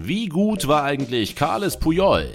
Wie gut war eigentlich Carles Puyol?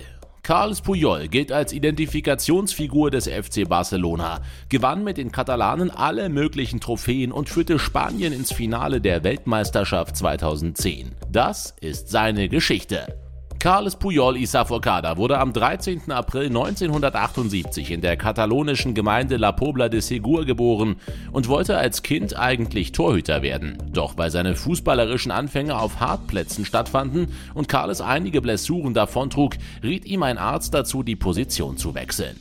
Carles Puyol gilt als Identifikationsfigur des FC Barcelona, gewann mit den Katalanen alle möglichen Trophäen und führte Spanien ins Finale der Weltmeisterschaft 2010. Das ist seine Geschichte. Carles Puyol y Saforcada wurde am 13. April 1978 in der katalonischen Gemeinde La Pobla de Segur geboren und wollte als Kind eigentlich Torhüter werden. Doch weil seine fußballerischen Anfänge auf Hartplätzen stattfanden und Carles einige Blessuren davontrug, riet ihm ein Arzt dazu, die Position zu wechseln.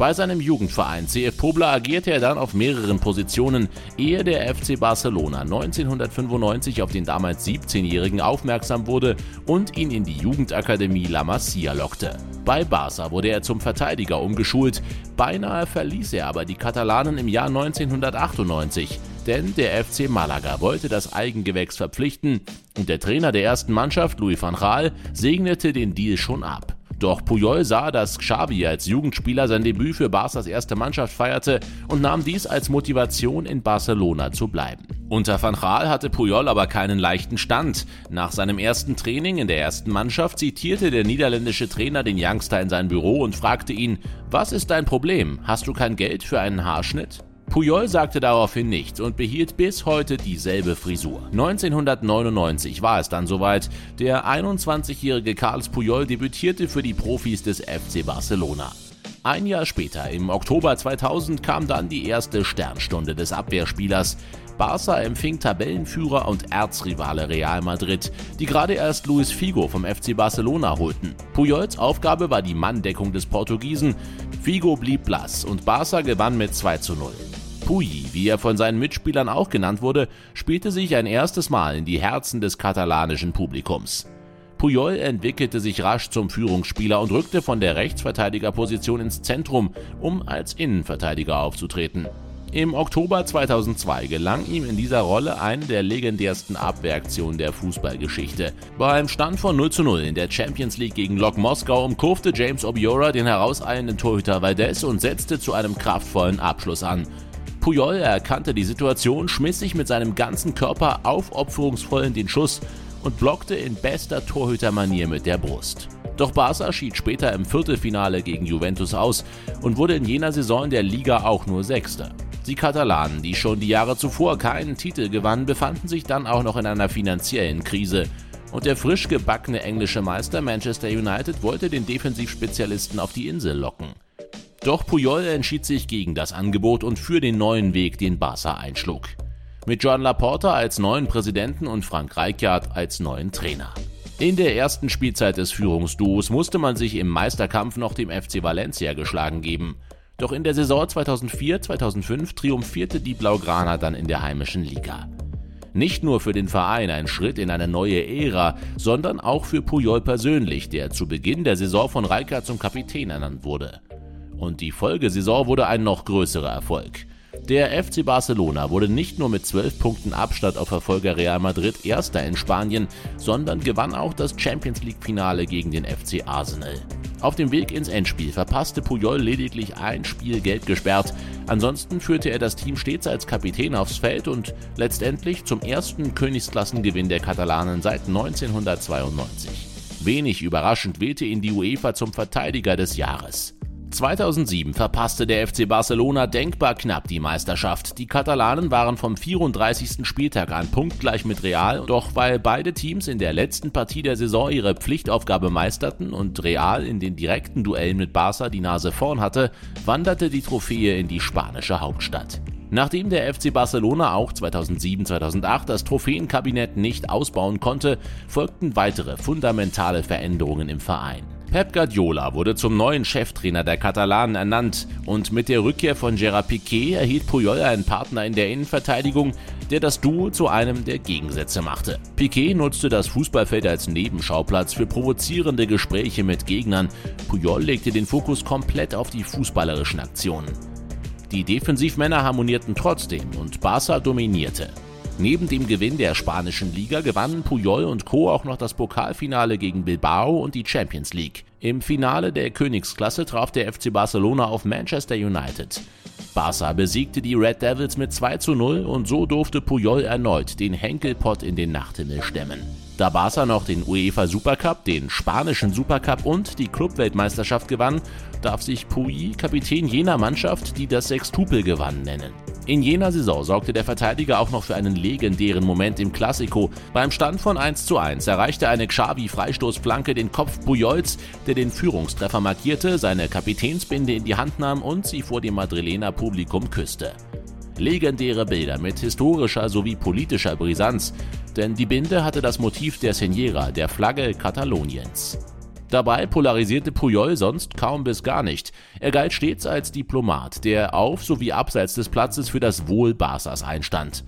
Bei seinem Jugendverein CF Pobla agierte er dann auf mehreren Positionen, ehe der FC Barcelona 1995 auf den damals 17-Jährigen aufmerksam wurde und ihn in die Jugendakademie La Masia lockte. Bei Barca wurde er zum Verteidiger umgeschult, beinahe verließ er aber die Katalanen im Jahr 1998 denn der FC Malaga wollte das Eigengewächs verpflichten und der Trainer der ersten Mannschaft, Louis van Gaal, segnete den Deal schon ab. Doch Puyol sah, dass Xavi als Jugendspieler sein Debüt für Barca's erste Mannschaft feierte und nahm dies als Motivation in Barcelona zu bleiben. Unter Van Gaal hatte Puyol aber keinen leichten Stand. Nach seinem ersten Training in der ersten Mannschaft zitierte der niederländische Trainer den Youngster in sein Büro und fragte ihn, was ist dein Problem? Hast du kein Geld für einen Haarschnitt? Puyol sagte daraufhin nichts und behielt bis heute dieselbe Frisur. 1999 war es dann soweit. Der 21-jährige Carles Puyol debütierte für die Profis des FC Barcelona. Ein Jahr später, im Oktober 2000, kam dann die erste Sternstunde des Abwehrspielers. Barca empfing Tabellenführer und Erzrivale Real Madrid, die gerade erst Luis Figo vom FC Barcelona holten. Pujols Aufgabe war die Manndeckung des Portugiesen. Figo blieb blass und Barca gewann mit 2 zu 0. Puyi, wie er von seinen Mitspielern auch genannt wurde, spielte sich ein erstes Mal in die Herzen des katalanischen Publikums. Puyol entwickelte sich rasch zum Führungsspieler und rückte von der Rechtsverteidigerposition ins Zentrum, um als Innenverteidiger aufzutreten. Im Oktober 2002 gelang ihm in dieser Rolle eine der legendärsten Abwehraktionen der Fußballgeschichte. Bei einem Stand von 0 zu 0 in der Champions League gegen Lok Moskau umkurfte James Obiora den herauseilenden Torhüter Valdez und setzte zu einem kraftvollen Abschluss an. Puyol erkannte die Situation, schmiss sich mit seinem ganzen Körper aufopferungsvoll in den Schuss und blockte in bester Torhütermanier mit der Brust. Doch Barca schied später im Viertelfinale gegen Juventus aus und wurde in jener Saison der Liga auch nur Sechster. Die Katalanen, die schon die Jahre zuvor keinen Titel gewannen, befanden sich dann auch noch in einer finanziellen Krise. Und der frisch gebackene englische Meister Manchester United wollte den Defensivspezialisten auf die Insel locken. Doch Puyol entschied sich gegen das Angebot und für den neuen Weg, den Barca einschlug. Mit John Laporta als neuen Präsidenten und Frank Rijkaard als neuen Trainer. In der ersten Spielzeit des Führungsduos musste man sich im Meisterkampf noch dem FC Valencia geschlagen geben. Doch in der Saison 2004-2005 triumphierte die Blaugrana dann in der heimischen Liga. Nicht nur für den Verein ein Schritt in eine neue Ära, sondern auch für Puyol persönlich, der zu Beginn der Saison von Rijkaard zum Kapitän ernannt wurde. Und die Folgesaison wurde ein noch größerer Erfolg. Der FC Barcelona wurde nicht nur mit 12 Punkten Abstand auf Verfolger Real Madrid Erster in Spanien, sondern gewann auch das Champions League-Finale gegen den FC Arsenal. Auf dem Weg ins Endspiel verpasste Puyol lediglich ein Spiel gelb gesperrt, ansonsten führte er das Team stets als Kapitän aufs Feld und letztendlich zum ersten Königsklassengewinn der Katalanen seit 1992. Wenig überraschend wählte ihn die UEFA zum Verteidiger des Jahres. 2007 verpasste der FC Barcelona denkbar knapp die Meisterschaft. Die Katalanen waren vom 34. Spieltag an punktgleich mit Real, doch weil beide Teams in der letzten Partie der Saison ihre Pflichtaufgabe meisterten und Real in den direkten Duellen mit Barca die Nase vorn hatte, wanderte die Trophäe in die spanische Hauptstadt. Nachdem der FC Barcelona auch 2007-2008 das Trophäenkabinett nicht ausbauen konnte, folgten weitere fundamentale Veränderungen im Verein. Pep Guardiola wurde zum neuen Cheftrainer der Katalanen ernannt und mit der Rückkehr von Gerard Piquet erhielt Puyol einen Partner in der Innenverteidigung, der das Duo zu einem der Gegensätze machte. Piquet nutzte das Fußballfeld als Nebenschauplatz für provozierende Gespräche mit Gegnern. Puyol legte den Fokus komplett auf die fußballerischen Aktionen. Die Defensivmänner harmonierten trotzdem und Barca dominierte. Neben dem Gewinn der spanischen Liga gewannen Puyol und Co. auch noch das Pokalfinale gegen Bilbao und die Champions League. Im Finale der Königsklasse traf der FC Barcelona auf Manchester United. Barca besiegte die Red Devils mit 2 zu 0 und so durfte Puyol erneut den Henkelpott in den Nachthimmel stemmen. Da Barca noch den UEFA Supercup, den spanischen Supercup und die Clubweltmeisterschaft gewann, darf sich Puyi Kapitän jener Mannschaft, die das Sextupel gewann, nennen. In jener Saison sorgte der Verteidiger auch noch für einen legendären Moment im Klassiko. Beim Stand von 1 zu 1 erreichte eine Xavi-Freistoßflanke den Kopf Pujols, der den Führungstreffer markierte, seine Kapitänsbinde in die Hand nahm und sie vor dem Madrilener Publikum küsste. Legendäre Bilder mit historischer sowie politischer Brisanz, denn die Binde hatte das Motiv der Señera, der Flagge Kataloniens. Dabei polarisierte Puyol sonst kaum bis gar nicht. Er galt stets als Diplomat, der auf sowie abseits des Platzes für das Wohl Barças einstand.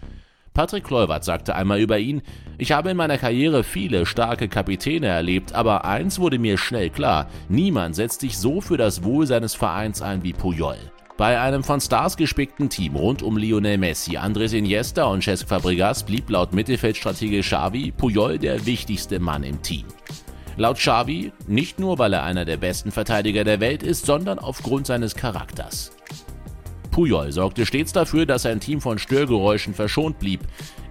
Patrick Kluivert sagte einmal über ihn, ich habe in meiner Karriere viele starke Kapitäne erlebt, aber eins wurde mir schnell klar, niemand setzt sich so für das Wohl seines Vereins ein wie Puyol. Bei einem von Stars gespickten Team rund um Lionel Messi, Andres Iniesta und Cesc Fabregas blieb laut Mittelfeldstratege Xavi Puyol der wichtigste Mann im Team. Laut Xavi nicht nur, weil er einer der besten Verteidiger der Welt ist, sondern aufgrund seines Charakters. Puyol sorgte stets dafür, dass sein Team von Störgeräuschen verschont blieb.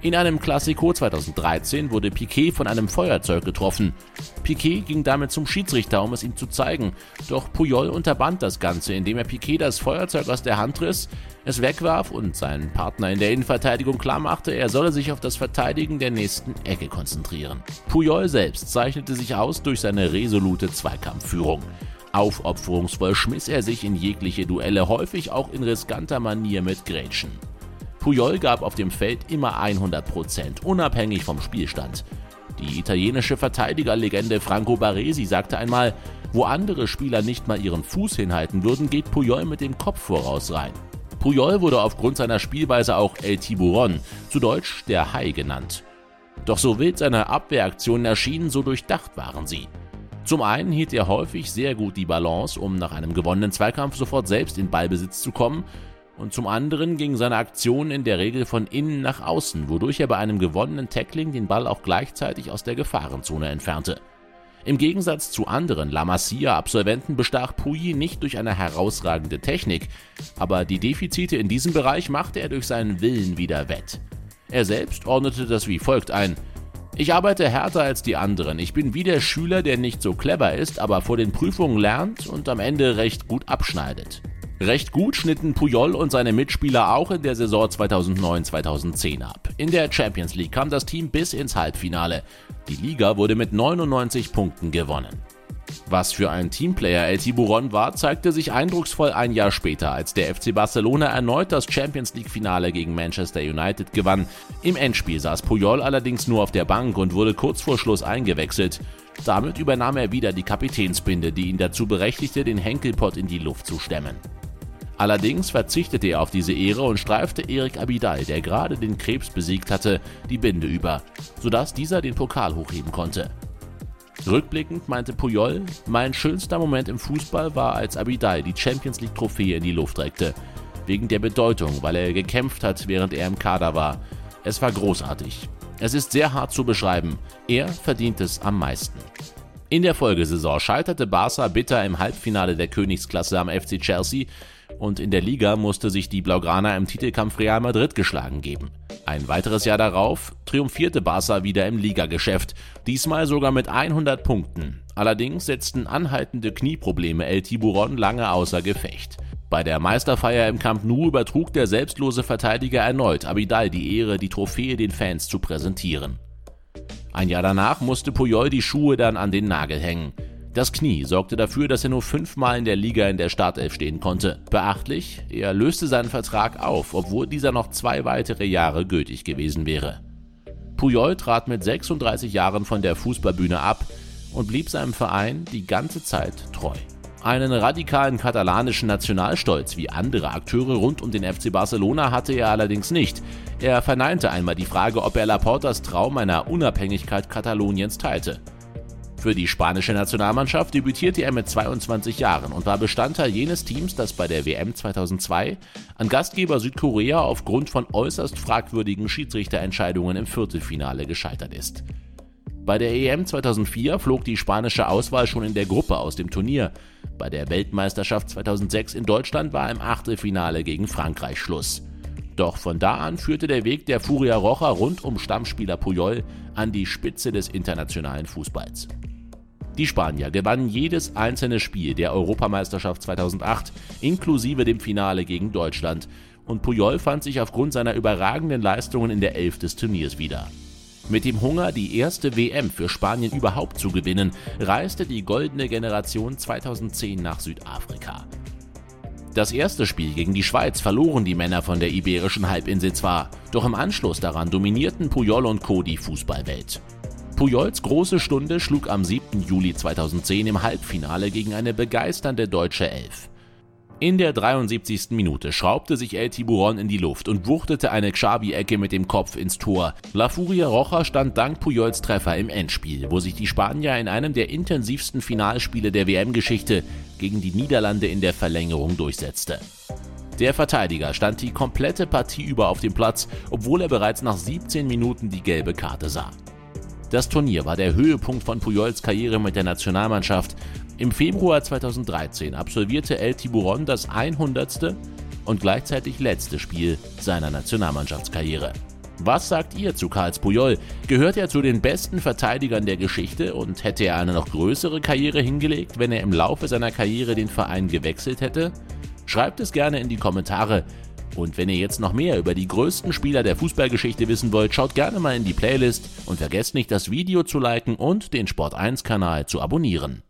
In einem Klassiko 2013 wurde Piquet von einem Feuerzeug getroffen. Piquet ging damit zum Schiedsrichter, um es ihm zu zeigen. Doch Puyol unterband das Ganze, indem er Piquet das Feuerzeug aus der Hand riss, es wegwarf und seinen Partner in der Innenverteidigung klarmachte, er solle sich auf das Verteidigen der nächsten Ecke konzentrieren. Puyol selbst zeichnete sich aus durch seine resolute Zweikampfführung. Aufopferungsvoll schmiss er sich in jegliche Duelle, häufig auch in riskanter Manier mit Grätschen. Puyol gab auf dem Feld immer 100 Prozent, unabhängig vom Spielstand. Die italienische Verteidigerlegende Franco Baresi sagte einmal, wo andere Spieler nicht mal ihren Fuß hinhalten würden, geht Puyol mit dem Kopf voraus rein. Puyol wurde aufgrund seiner Spielweise auch El Tiburon, zu Deutsch der Hai genannt. Doch so wild seine Abwehraktionen erschienen, so durchdacht waren sie. Zum einen hielt er häufig sehr gut die Balance, um nach einem gewonnenen Zweikampf sofort selbst in Ballbesitz zu kommen, und zum anderen ging seine Aktion in der Regel von innen nach außen, wodurch er bei einem gewonnenen Tackling den Ball auch gleichzeitig aus der Gefahrenzone entfernte. Im Gegensatz zu anderen La Masia-Absolventen bestach Puyi nicht durch eine herausragende Technik, aber die Defizite in diesem Bereich machte er durch seinen Willen wieder wett. Er selbst ordnete das wie folgt ein – ich arbeite härter als die anderen. Ich bin wie der Schüler, der nicht so clever ist, aber vor den Prüfungen lernt und am Ende recht gut abschneidet. Recht gut schnitten Puyol und seine Mitspieler auch in der Saison 2009-2010 ab. In der Champions League kam das Team bis ins Halbfinale. Die Liga wurde mit 99 Punkten gewonnen. Was für ein Teamplayer El Tiburon war, zeigte sich eindrucksvoll ein Jahr später, als der FC Barcelona erneut das Champions League-Finale gegen Manchester United gewann. Im Endspiel saß Puyol allerdings nur auf der Bank und wurde kurz vor Schluss eingewechselt. Damit übernahm er wieder die Kapitänsbinde, die ihn dazu berechtigte, den Henkelpott in die Luft zu stemmen. Allerdings verzichtete er auf diese Ehre und streifte Erik Abidal, der gerade den Krebs besiegt hatte, die Binde über, sodass dieser den Pokal hochheben konnte. Rückblickend meinte Puyol, mein schönster Moment im Fußball war, als Abidal die Champions League Trophäe in die Luft reckte. Wegen der Bedeutung, weil er gekämpft hat, während er im Kader war. Es war großartig. Es ist sehr hart zu beschreiben. Er verdient es am meisten. In der Folgesaison scheiterte Barca bitter im Halbfinale der Königsklasse am FC Chelsea und in der Liga musste sich die Blaugrana im Titelkampf Real Madrid geschlagen geben. Ein weiteres Jahr darauf triumphierte Barca wieder im Ligageschäft, diesmal sogar mit 100 Punkten. Allerdings setzten anhaltende Knieprobleme El Tiburon lange außer Gefecht. Bei der Meisterfeier im Camp Nou übertrug der selbstlose Verteidiger erneut Abidal die Ehre, die Trophäe den Fans zu präsentieren. Ein Jahr danach musste Puyol die Schuhe dann an den Nagel hängen. Das Knie sorgte dafür, dass er nur fünfmal in der Liga in der Startelf stehen konnte. Beachtlich, er löste seinen Vertrag auf, obwohl dieser noch zwei weitere Jahre gültig gewesen wäre. Puyol trat mit 36 Jahren von der Fußballbühne ab und blieb seinem Verein die ganze Zeit treu. Einen radikalen katalanischen Nationalstolz wie andere Akteure rund um den FC Barcelona hatte er allerdings nicht. Er verneinte einmal die Frage, ob er Laportas Traum einer Unabhängigkeit Kataloniens teilte. Für die spanische Nationalmannschaft debütierte er mit 22 Jahren und war Bestandteil jenes Teams, das bei der WM 2002 an Gastgeber Südkorea aufgrund von äußerst fragwürdigen Schiedsrichterentscheidungen im Viertelfinale gescheitert ist. Bei der EM 2004 flog die spanische Auswahl schon in der Gruppe aus dem Turnier. Bei der Weltmeisterschaft 2006 in Deutschland war im Achtelfinale gegen Frankreich Schluss. Doch von da an führte der Weg der Furia Rocha rund um Stammspieler Puyol an die Spitze des internationalen Fußballs. Die Spanier gewannen jedes einzelne Spiel der Europameisterschaft 2008, inklusive dem Finale gegen Deutschland, und Puyol fand sich aufgrund seiner überragenden Leistungen in der Elf des Turniers wieder. Mit dem Hunger, die erste WM für Spanien überhaupt zu gewinnen, reiste die goldene Generation 2010 nach Südafrika. Das erste Spiel gegen die Schweiz verloren die Männer von der iberischen Halbinsel zwar, doch im Anschluss daran dominierten Puyol und Co. die Fußballwelt. Puyols große Stunde schlug am 7. Juli 2010 im Halbfinale gegen eine begeisternde deutsche Elf. In der 73. Minute schraubte sich El Tiburon in die Luft und wuchtete eine Xabi-Ecke mit dem Kopf ins Tor. La Furia Rocha stand dank Puyols Treffer im Endspiel, wo sich die Spanier in einem der intensivsten Finalspiele der WM-Geschichte gegen die Niederlande in der Verlängerung durchsetzte. Der Verteidiger stand die komplette Partie über auf dem Platz, obwohl er bereits nach 17 Minuten die gelbe Karte sah. Das Turnier war der Höhepunkt von Puyols Karriere mit der Nationalmannschaft. Im Februar 2013 absolvierte El Tiburon das 100. und gleichzeitig letzte Spiel seiner Nationalmannschaftskarriere. Was sagt ihr zu Karls Puyol? Gehört er zu den besten Verteidigern der Geschichte und hätte er eine noch größere Karriere hingelegt, wenn er im Laufe seiner Karriere den Verein gewechselt hätte? Schreibt es gerne in die Kommentare. Und wenn ihr jetzt noch mehr über die größten Spieler der Fußballgeschichte wissen wollt, schaut gerne mal in die Playlist und vergesst nicht, das Video zu liken und den Sport1-Kanal zu abonnieren.